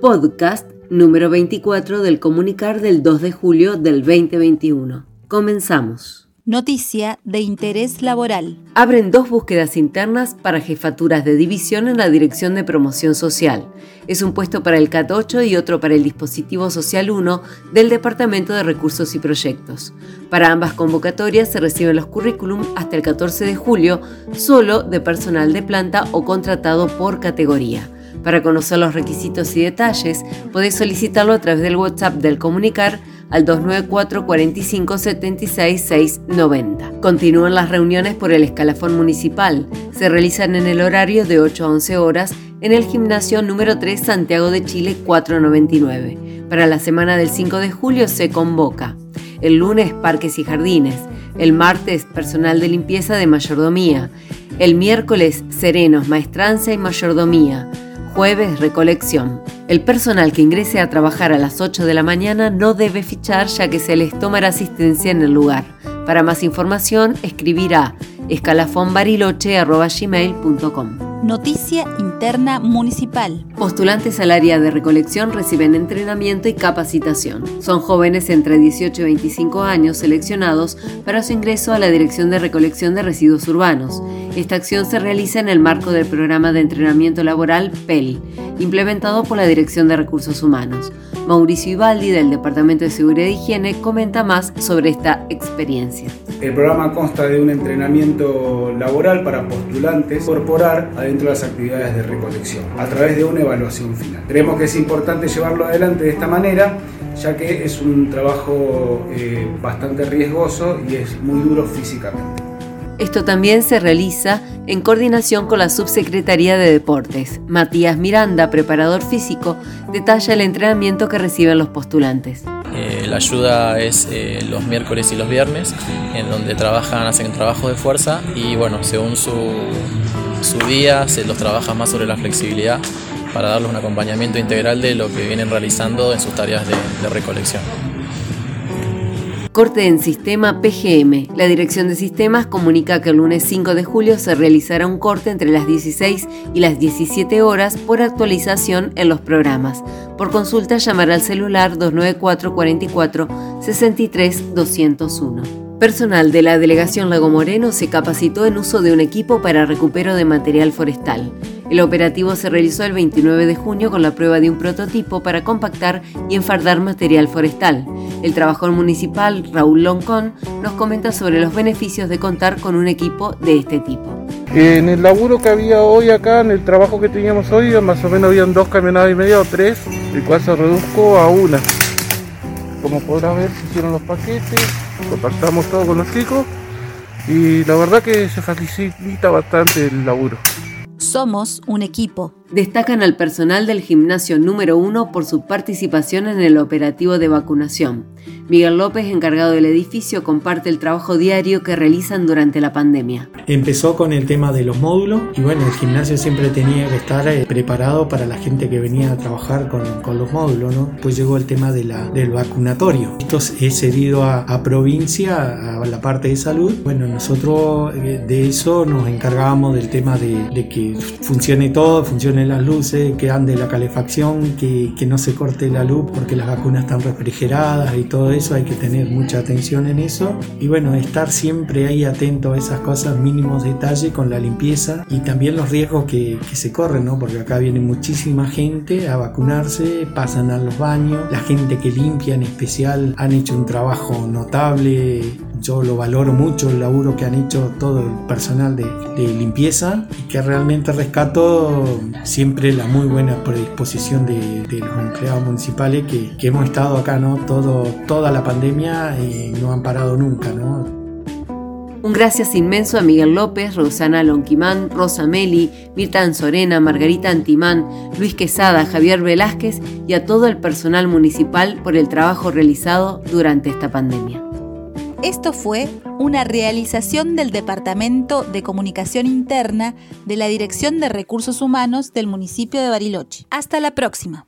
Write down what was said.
Podcast número 24 del comunicar del 2 de julio del 2021. Comenzamos. Noticia de interés laboral. Abren dos búsquedas internas para jefaturas de división en la Dirección de Promoción Social. Es un puesto para el CAT 8 y otro para el Dispositivo Social 1 del Departamento de Recursos y Proyectos. Para ambas convocatorias se reciben los currículum hasta el 14 de julio, solo de personal de planta o contratado por categoría. Para conocer los requisitos y detalles, podés solicitarlo a través del WhatsApp del comunicar al 294 45 76 690. Continúan las reuniones por el escalafón municipal. Se realizan en el horario de 8 a 11 horas en el gimnasio número 3 Santiago de Chile 499. Para la semana del 5 de julio se convoca. El lunes parques y jardines. El martes personal de limpieza de mayordomía. El miércoles serenos, maestranza y mayordomía. Jueves recolección. El personal que ingrese a trabajar a las 8 de la mañana no debe fichar ya que se les tomará asistencia en el lugar. Para más información, escribirá escalafonbariloche.gmail.com Noticia interna municipal. Postulantes al área de recolección reciben entrenamiento y capacitación. Son jóvenes entre 18 y 25 años seleccionados para su ingreso a la Dirección de Recolección de Residuos Urbanos. Esta acción se realiza en el marco del programa de entrenamiento laboral PEL, implementado por la Dirección de Recursos Humanos. Mauricio Ibaldi, del Departamento de Seguridad e Higiene, comenta más sobre esta experiencia. El programa consta de un entrenamiento laboral para postulantes incorporar adentro de las actividades de recolección a través de una evaluación final. Creemos que es importante llevarlo adelante de esta manera ya que es un trabajo eh, bastante riesgoso y es muy duro físicamente. Esto también se realiza en coordinación con la Subsecretaría de Deportes. Matías Miranda, preparador físico, detalla el entrenamiento que reciben los postulantes. Eh, la ayuda es eh, los miércoles y los viernes, en donde trabajan, hacen trabajo de fuerza y bueno, según su, su día se los trabaja más sobre la flexibilidad para darles un acompañamiento integral de lo que vienen realizando en sus tareas de recolección. Corte en sistema PGM. La Dirección de Sistemas comunica que el lunes 5 de julio se realizará un corte entre las 16 y las 17 horas por actualización en los programas. Por consulta llamar al celular 294 44 63 201. Personal de la Delegación Lago Moreno se capacitó en uso de un equipo para recupero de material forestal. El operativo se realizó el 29 de junio con la prueba de un prototipo para compactar y enfardar material forestal. El trabajador municipal Raúl Loncón nos comenta sobre los beneficios de contar con un equipo de este tipo. En el laburo que había hoy acá, en el trabajo que teníamos hoy, más o menos habían dos camionadas y media o tres, el cual se redujo a una. Como podrás ver, se hicieron los paquetes, compartamos todo con los chicos y la verdad que se facilita bastante el laburo. Somos un equipo. Destacan al personal del gimnasio número uno por su participación en el operativo de vacunación. Miguel López, encargado del edificio, comparte el trabajo diario que realizan durante la pandemia. Empezó con el tema de los módulos y bueno, el gimnasio siempre tenía que estar eh, preparado para la gente que venía a trabajar con, los módulos, ¿no? Pues llegó el tema de del vacunatorio. Esto es cedido a, provincia, a la parte de salud. Bueno, nosotros eh, de eso nos encargábamos del tema de, de que funcione todo, funcione las luces, que ande la calefacción, que, que, no se corte la luz porque las vacunas están refrigeradas y todo eso, hay que tener mucha atención en eso. Y bueno, estar siempre ahí atento a esas cosas, mínimos detalles con la limpieza y también los riesgos que, que se corren, ¿no? Porque acá viene muchísima gente a vacunarse, pasan a los baños, la gente que limpia en especial han hecho un trabajo notable, yo lo valoro mucho el laburo que han hecho todo el personal de, de limpieza y que realmente rescato siempre la muy buena predisposición de, los empleados municipales que, hemos estado acá, ¿no? Toda la pandemia y no han parado nunca, ¿no? Un gracias inmenso a Miguel López, Rosana Lonquimán, Rosa Meli, Mirta Anzorena, Margarita Antimán, Luis Quesada, Javier Velázquez y a todo el personal municipal por el trabajo realizado durante esta pandemia. Esto fue una realización del Departamento de Comunicación Interna de la Dirección de Recursos Humanos del municipio de Bariloche. Hasta la próxima.